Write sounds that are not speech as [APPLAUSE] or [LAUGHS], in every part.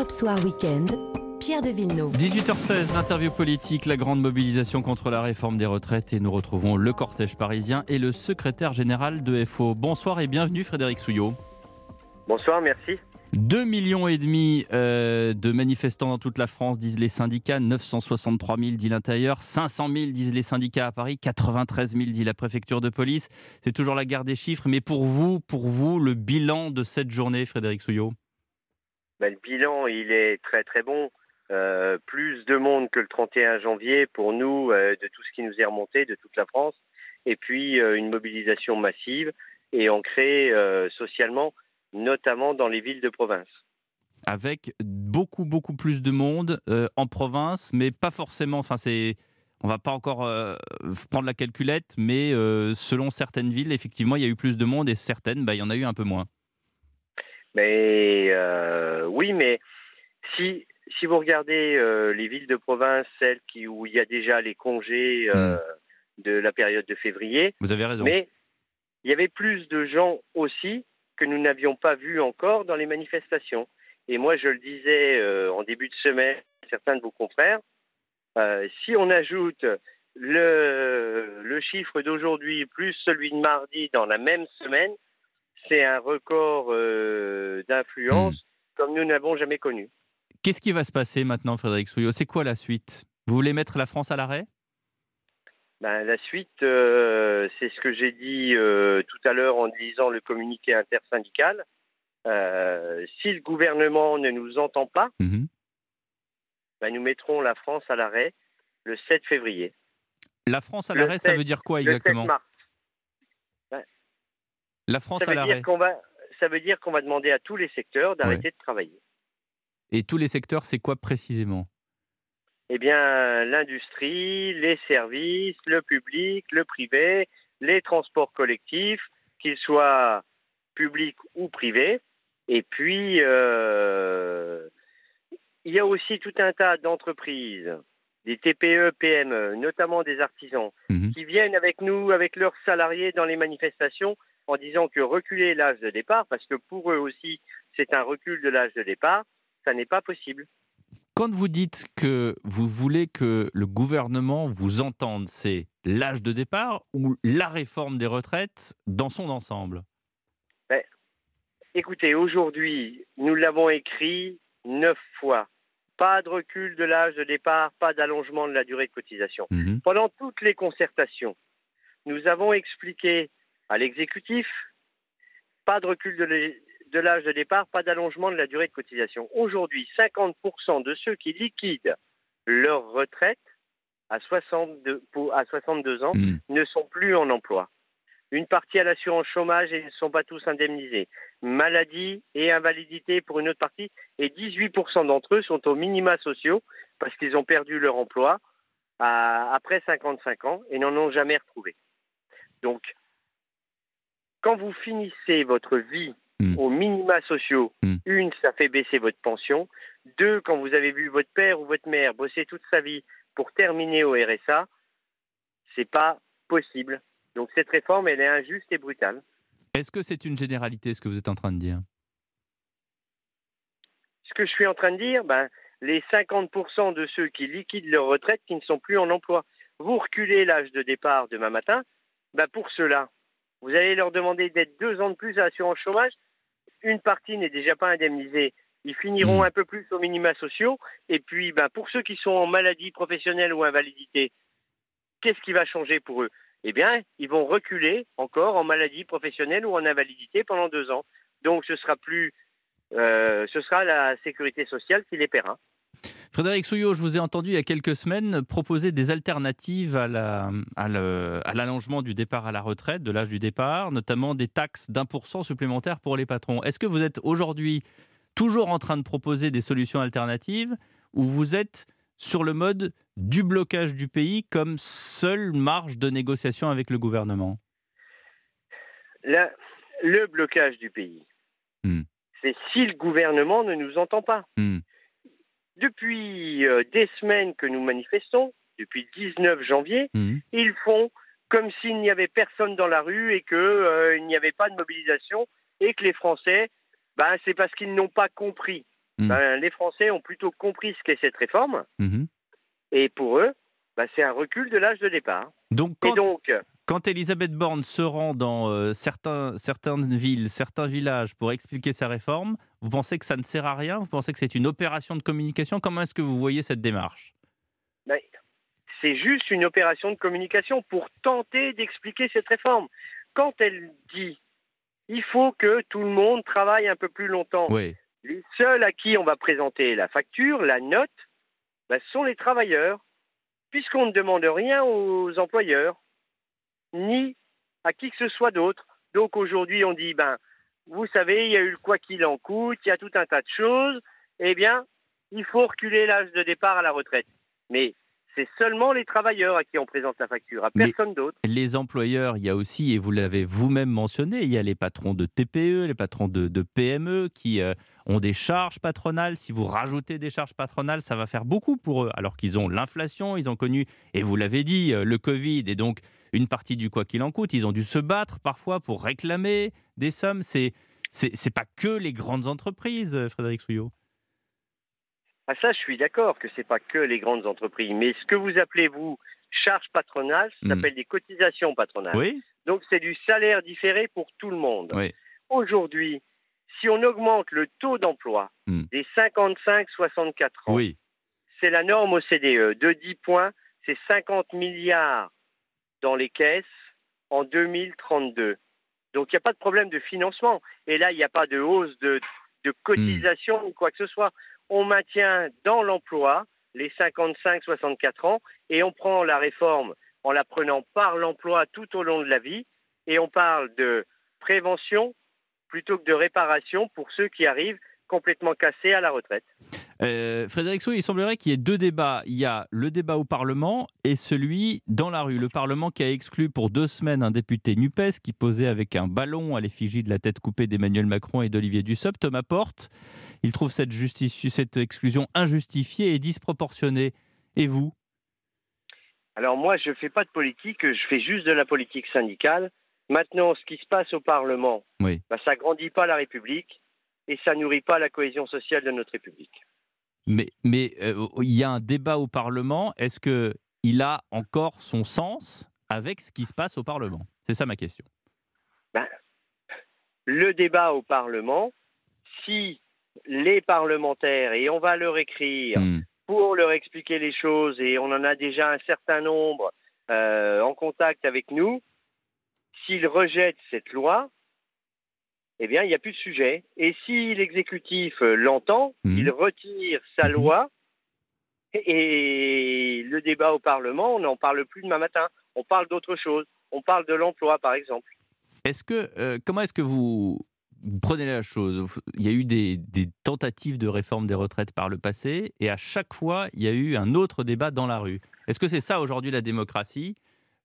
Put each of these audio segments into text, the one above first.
Europe Soir Weekend, Pierre de Villeneuve. 18h16, l'interview politique, la grande mobilisation contre la réforme des retraites et nous retrouvons le cortège parisien et le secrétaire général de FO. Bonsoir et bienvenue Frédéric Souillot. Bonsoir, merci. 2 millions et demi euh, de manifestants dans toute la France, disent les syndicats, 963 000 dit l'intérieur, 500 000 disent les syndicats à Paris, 93 000 dit la préfecture de police. C'est toujours la guerre des chiffres, mais pour vous, pour vous, le bilan de cette journée, Frédéric Souillot? Ben, Le bilan, il est très très bon. Euh, plus de monde que le 31 janvier pour nous, euh, de tout ce qui nous est remonté, de toute la France, et puis une mobilisation massive et ancrée socialement notamment dans les villes de province. Avec beaucoup, beaucoup plus de monde euh, en province, mais pas forcément. Enfin, c'est. On va pas encore euh, prendre la calculette, mais euh, selon certaines villes, effectivement, il y a eu plus de monde et certaines, bah, il y en a eu un peu moins. Mais oui, mais si, si vous regardez les villes de province, celles qui, où il y a déjà les congés hmm. de la période de février. Vous avez raison. Mais il y avait plus de gens aussi que nous n'avions pas vu encore dans les manifestations. Et moi, je le disais euh, en début de semaine, certains de vos confrères, euh, si on ajoute le, le chiffre d'aujourd'hui plus celui de mardi dans la même semaine, c'est un record euh, d'influence hmm. comme nous n'avons jamais connu. Qu'est-ce qui va se passer maintenant, Frédéric Souillot? C'est quoi la suite? Vous voulez mettre la France à l'arrêt? Ben, la suite, euh, c'est ce que j'ai dit euh, tout à l'heure en lisant le communiqué intersyndical. Si le gouvernement ne nous entend pas, mhm. ben, nous mettrons la France à l'arrêt le 7 février. La France à l'arrêt, ça veut dire quoi exactement? La France à l'arrêt. Ça veut dire qu'on va demander à tous les secteurs d'arrêter de travailler. Et tous les secteurs, c'est quoi précisément? Eh bien, l'industrie, les services, le public, le privé, les transports collectifs, qu'ils soient publics ou privés. Et puis, euh, il y a aussi tout un tas d'entreprises, des TPE, PME, notamment des artisans, mhm. qui viennent avec nous, avec leurs salariés dans les manifestations, en disant que reculer l'âge de départ, parce que pour eux aussi, c'est un recul de l'âge de départ, ça n'est pas possible. Quand vous dites que vous voulez que le gouvernement vous entende, c'est l'âge de départ ou la réforme des retraites dans son ensemble? Ben, Écoutez, aujourd'hui, nous l'avons écrit neuf fois. Pas de recul de l'âge de départ, pas d'allongement de la durée de cotisation. Mhm. Pendant toutes les concertations, nous avons expliqué à l'exécutif, pas de recul de, l'âge de départ, pas d'allongement de la durée de cotisation. Aujourd'hui, 50% de ceux qui liquident leur retraite à 62, à 62 ans hmm. ne sont plus en emploi. Une partie à l'assurance chômage et ne sont pas tous indemnisés. Maladie et invalidité pour une autre partie. Et 18% d'entre eux sont aux minima sociaux parce qu'ils ont perdu leur emploi après 55 ans et n'en ont jamais retrouvé. Donc, quand vous finissez votre vie Hmm. aux minima sociaux. Hmm. Une, ça fait baisser votre pension. Deux, quand vous avez vu votre père ou votre mère bosser toute sa vie pour terminer au RSA, c'est pas possible. Donc cette réforme, elle est injuste et brutale. Est-ce que c'est une généralité ce que vous êtes en train de dire? Ce que je suis en train de dire, ben, les 50% de ceux qui liquident leur retraite qui ne sont plus en emploi. Vous reculez l'âge de départ demain matin, ben pour cela, vous allez leur demander d'être deux ans de plus à l'assurance chômage une partie n'est déjà pas indemnisée. Ils finiront hmm. un peu plus aux minima sociaux. Et puis, ben, pour ceux qui sont en maladie professionnelle ou invalidité, qu'est-ce qui va changer pour eux? Eh bien, ils vont reculer encore en maladie professionnelle ou en invalidité pendant deux ans. Donc, ce sera plus, euh, ce sera la sécurité sociale qui les paiera. Frédéric Souillot, je vous ai entendu il y a quelques semaines proposer des alternatives à, l'allongement du départ à la retraite, de l'âge du départ, notamment des taxes d'un pour cent supplémentaires pour les patrons. Est-ce que vous êtes aujourd'hui toujours en train de proposer des solutions alternatives ou vous êtes sur le mode du blocage du pays comme seule marge de négociation avec le gouvernement? Le blocage du pays, hmm. c'est si le gouvernement ne nous entend pas. Hmm. Depuis euh, des semaines que nous manifestons, depuis le 19 janvier, mhm. ils font comme s'il n'y avait personne dans la rue et qu'il euh, n'y avait pas de mobilisation et que les Français, ben, c'est parce qu'ils n'ont pas compris. hmm. ben, les Français ont plutôt compris ce qu'est cette réforme. Mhm. Et pour eux, ben, c'est un recul de l'âge de départ. Donc, quand, donc, quand Elisabeth Borne se rend dans euh, certains, certaines villes, certains villages pour expliquer sa réforme, vous pensez que ça ne sert à rien? Vous pensez que c'est une opération de communication? Comment est-ce que vous voyez cette démarche? Ben, C'est juste une opération de communication pour tenter d'expliquer cette réforme. Quand elle dit il faut que tout le monde travaille un peu plus longtemps. Les seuls à qui on va présenter la facture, la note, ben, ce sont les travailleurs, puisqu'on ne demande rien aux employeurs, ni à qui que ce soit d'autre. Donc aujourd'hui, on dit, ben, vous savez, il y a eu le quoi qu'il en coûte, il y a tout un tas de choses, eh bien, il faut reculer l'âge de départ à la retraite. Mais c'est seulement les travailleurs à qui on présente la facture, à personne d'autre. Les employeurs, il y a aussi, et vous l'avez vous-même mentionné, il y a les patrons de TPE, les patrons de, PME qui euh, ont des charges patronales. Si vous rajoutez des charges patronales, ça va faire beaucoup pour eux, alors qu'ils ont l'inflation, ils ont connu, et vous l'avez dit, euh, le Covid, et donc une partie du quoi qu'il en coûte. Ils ont dû se battre parfois pour réclamer des sommes. C'est c'est pas que les grandes entreprises, euh, Frédéric Souillot. Ah ça, je suis d'accord que c'est pas que les grandes entreprises, mais ce que vous appelez vous charge patronale, ça hmm. s'appelle des cotisations patronales. Oui. Donc c'est du salaire différé pour tout le monde. Aujourd'hui, si on augmente le taux d'emploi hmm. des 55-64 ans, oui. c'est la norme OCDE de 10 points, c'est 50 milliards dans les caisses en 2032. Donc il n'y a pas de problème de financement. Et là, il n'y a pas de hausse de, de cotisation ou quoi que ce soit on maintient dans l'emploi les 55-64 ans et on prend la réforme en la prenant par l'emploi tout au long de la vie et on parle de prévention plutôt que de réparation pour ceux qui arrivent complètement cassés à la retraite. Euh, Frédéric Sou, il semblerait qu'il y ait deux débats. Il y a le débat au Parlement et celui dans la rue. Le Parlement qui a exclu pour deux semaines un député NUPES qui posait avec un ballon à l'effigie de la tête coupée d'Emmanuel Macron et d'Olivier Dussopt, Thomas Porte. Il trouve cette, cette exclusion injustifiée et disproportionnée. Et vous? Alors moi, je ne fais pas de politique, je fais juste de la politique syndicale. Maintenant, ce qui se passe au Parlement, oui. bah, ça grandit pas la République et ça nourrit pas la cohésion sociale de notre République. Mais, mais euh, il y a un débat au Parlement. Est-ce que il a encore son sens avec ce qui se passe au Parlement? C'est ça ma question. Ben, le débat au Parlement, si les parlementaires, et on va leur écrire hmm. pour leur expliquer les choses, et on en a déjà un certain nombre euh, en contact avec nous, s'ils rejettent cette loi, eh bien, il n'y a plus de sujet. Et si l'exécutif l'entend, hmm. il retire sa hmm. loi, et le débat au Parlement, on n'en parle plus demain matin. On parle d'autre chose. On parle de l'emploi, par exemple. Est-ce que, euh, comment est-ce que vous prenez la chose? Il y a eu des, tentatives de réforme des retraites par le passé, et à chaque fois, il y a eu un autre débat dans la rue. Est-ce que c'est ça aujourd'hui la démocratie?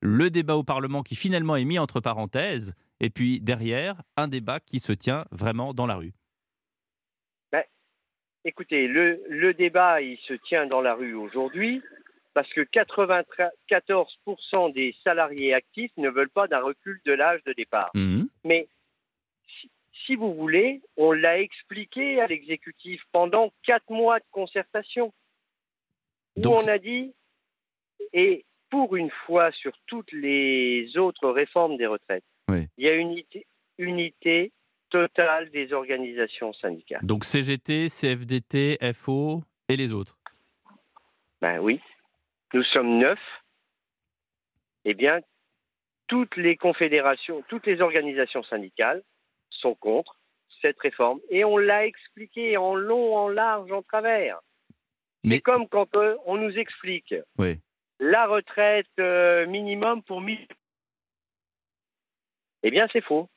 Le débat au Parlement qui finalement est mis entre parenthèses, et puis derrière, un débat qui se tient vraiment dans la rue ben, Écoutez, le, le débat, il se tient dans la rue aujourd'hui parce que 94% des salariés actifs ne veulent pas d'un recul de l'âge de départ. Mmh. Mais si vous voulez, on l'a expliqué à l'exécutif pendant quatre mois de concertation, où on a dit, et pour une fois sur toutes les autres réformes des retraites, il y a une unité, totale des organisations syndicales. Donc CGT, CFDT, FO et les autres Ben oui, nous sommes neuf. Eh bien, toutes les confédérations, toutes les organisations syndicales sont contre cette réforme. Et on l'a expliqué en long, en large, en travers. Mais... C'est comme quand euh, on nous explique la retraite euh, minimum pour 1000. Eh bien, c'est faux.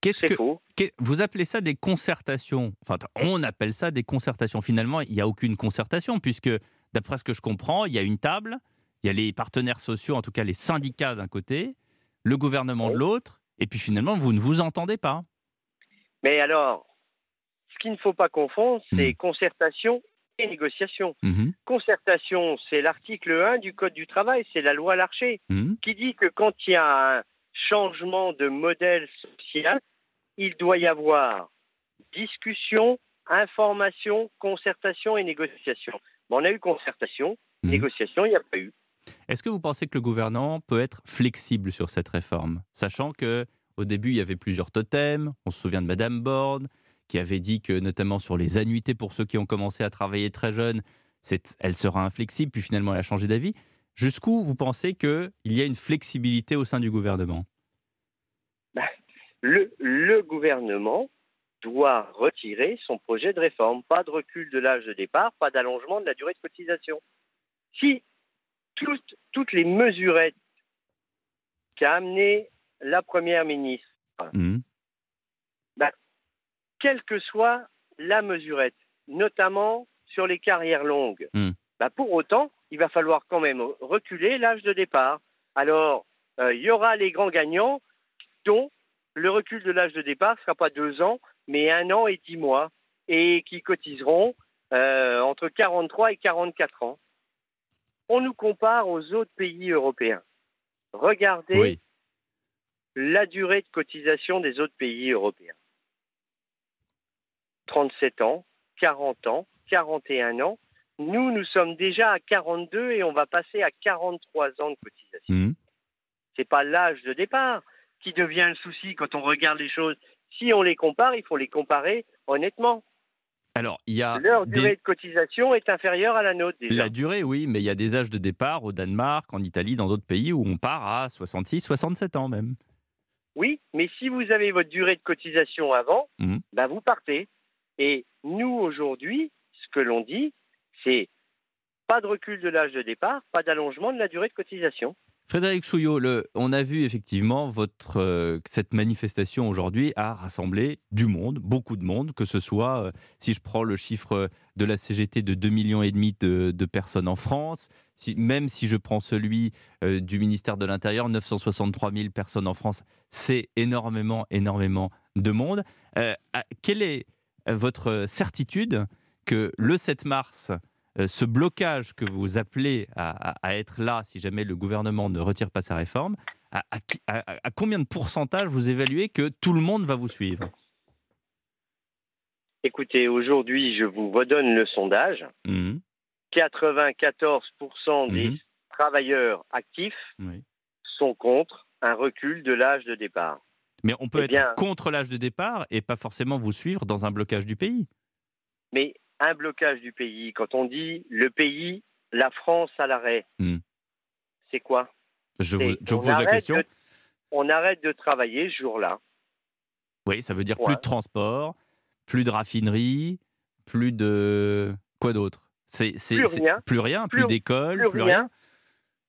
Qu'est-ce que faux. vous appelez ça des concertations Enfin, on appelle ça des concertations. Finalement, il n'y a aucune concertation puisque, d'après ce que je comprends, il y a une table, il y a les partenaires sociaux, en tout cas les syndicats d'un côté, le gouvernement de l'autre, et puis finalement, vous ne vous entendez pas. Mais alors, ce qu'il ne faut pas confondre, c'est hmm. concertation et négociation. Hmm. Concertation, c'est l'article 1 du Code du travail, c'est la loi Larcher, hmm. qui dit que quand il y a un changement de modèle social, il doit y avoir discussion, information, concertation et négociation. on a eu concertation, mhm. négociation, il n'y a pas eu. Est-ce que vous pensez que le gouvernement peut être flexible sur cette réforme, sachant que au début il y avait plusieurs totems, on se souvient de Madame Borne qui avait dit que notamment sur les annuités pour ceux qui ont commencé à travailler très jeunes, elle sera inflexible, puis finalement elle a changé d'avis. Jusqu'où vous pensez qu'il y a une flexibilité au sein du gouvernement? Bah, le, le gouvernement doit retirer son projet de réforme. Pas de recul de l'âge de départ, pas d'allongement de la durée de cotisation. Si toutes, toutes les mesurettes qu'a amené la Première ministre, mmh. bah, quelle que soit la mesurette, notamment sur les carrières longues, mmh. bah, pour autant, il va falloir quand même reculer l'âge de départ. Alors, euh, il y aura les grands gagnants dont le recul de l'âge de départ ne sera pas deux ans, mais un an et dix mois, et qui cotiseront euh, entre 43 et 44 ans. On nous compare aux autres pays européens. Regardez la durée de cotisation des autres pays européens. 37 ans, 40 ans, 41 ans. Nous, nous sommes déjà à 42 et on va passer à 43 ans de cotisation. Mmh. Ce n'est pas l'âge de départ, qui devient le souci quand on regarde les choses. Si on les compare, il faut les comparer honnêtement. Alors, il y a Leur durée de cotisation est inférieure à la nôtre. La durée, oui, mais il y a des âges de départ au Danemark, en Italie, dans d'autres pays où on part à 66, 67 ans même. Oui, mais si vous avez votre durée de cotisation avant, mmh. bah, vous partez. Et nous, aujourd'hui, ce que l'on dit, c'est pas de recul de l'âge de départ, pas d'allongement de la durée de cotisation. Frédéric Souillot, on a vu effectivement euh, cette manifestation aujourd'hui a rassemblé du monde, beaucoup de monde, que ce soit, euh, si je prends le chiffre de la CGT de 2,5 millions et demi de, personnes en France, même si je prends celui euh, du ministère de l'Intérieur, 963 000 personnes en France, c'est énormément, énormément de monde. quelle est votre certitude que le 7 mars, ce blocage que vous appelez à, être là si jamais le gouvernement ne retire pas sa réforme, à, combien de pourcentage vous évaluez que tout le monde va vous suivre? Écoutez, aujourd'hui, je vous redonne le sondage. 94% mmh. des mmh. travailleurs actifs sont contre un recul de l'âge de départ. Mais on peut eh être contre l'âge de départ et pas forcément vous suivre dans un blocage du pays. Mais un blocage du pays, quand on dit le pays, la France à l'arrêt, hmm. c'est quoi? Je vous, pose la question. on arrête de travailler ce jour-là. Oui, ça veut dire plus de transport, plus de raffinerie, plus de. Quoi d'autre? C'est, plus, rien, plus rien, plus, d'école, plus, rien.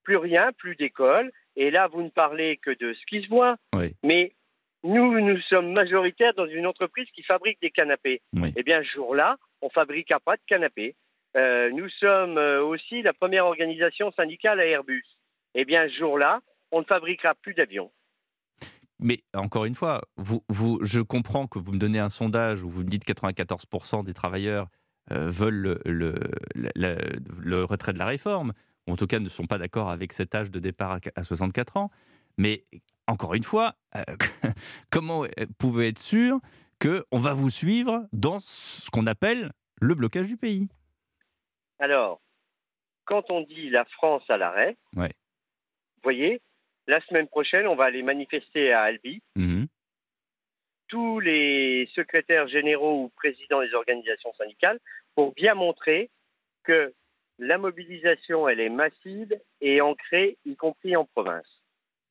Plus rien, plus d'école. Et là, vous ne parlez que de ce qui se voit. Mais nous, nous sommes majoritaires dans une entreprise qui fabrique des canapés. Eh bien, ce jour-là, on fabriquera pas de canapés. Euh, nous sommes euh, aussi la première organisation syndicale à Airbus. Eh bien, ce jour-là, on ne fabriquera plus d'avions. Mais encore une fois, je comprends que vous me donnez un sondage où vous me dites que 94% des travailleurs euh, veulent le, retrait de la réforme, ou en tout cas ne sont pas d'accord avec cet âge de départ à 64 ans. Mais encore une fois, [LAUGHS] comment pouvez être sûr qu'on va vous suivre dans ce qu'on appelle le blocage du pays. Alors, quand on dit la France à l'arrêt, vous voyez, la semaine prochaine, on va aller manifester à Albi. Mhm. Tous les secrétaires généraux ou présidents des organisations syndicales pour bien montrer que la mobilisation, elle est massive et ancrée, y compris en province.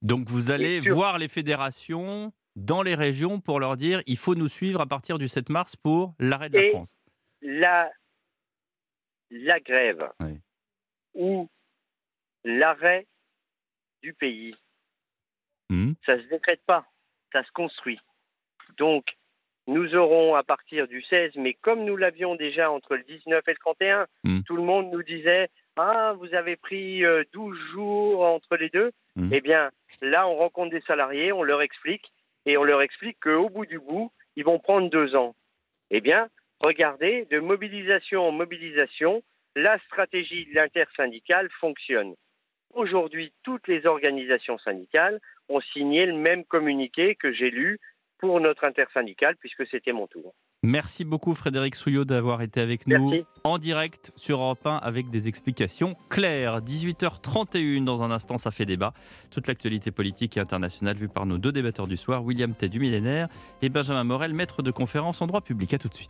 Donc vous allez voir les fédérations dans les régions pour leur dire il faut nous suivre à partir du 7 mars pour l'arrêt de la France la, la grève ou l'arrêt du pays, hmm. ça ne se décrète pas, ça se construit. Donc, nous aurons à partir du 16, mais comme nous l'avions déjà entre le 19 et le 31, hmm. tout le monde nous disait Ah, vous avez pris 12 euh, jours entre les deux. Hmm. Eh bien, là, on rencontre des salariés, on leur explique et on leur explique qu'au bout du bout, ils vont prendre deux ans. Eh bien, regardez, de mobilisation en mobilisation, la stratégie de l'intersyndicale fonctionne. Aujourd'hui, toutes les organisations syndicales ont signé le même communiqué que j'ai lu pour notre intersyndicale, puisque c'était mon tour. Merci beaucoup Frédéric Souillot d'avoir été avec nous en direct sur Europe 1 avec des explications claires. 18h31 dans un instant, ça fait débat. Toute l'actualité politique et internationale vue par nos deux débatteurs du soir, William T du millénaire et Benjamin Morel, maître de conférence en droit public. À tout de suite.